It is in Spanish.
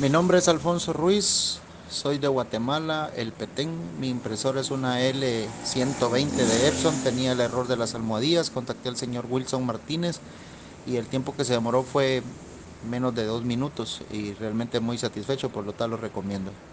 Mi nombre es Alfonso Ruiz, soy de Guatemala, el Petén. Mi impresora es una L120 de Epson, tenía el error de las almohadillas. Contacté al señor Wilson Martínez y el tiempo que se demoró fue menos de dos minutos y realmente muy satisfecho, por lo tal lo recomiendo.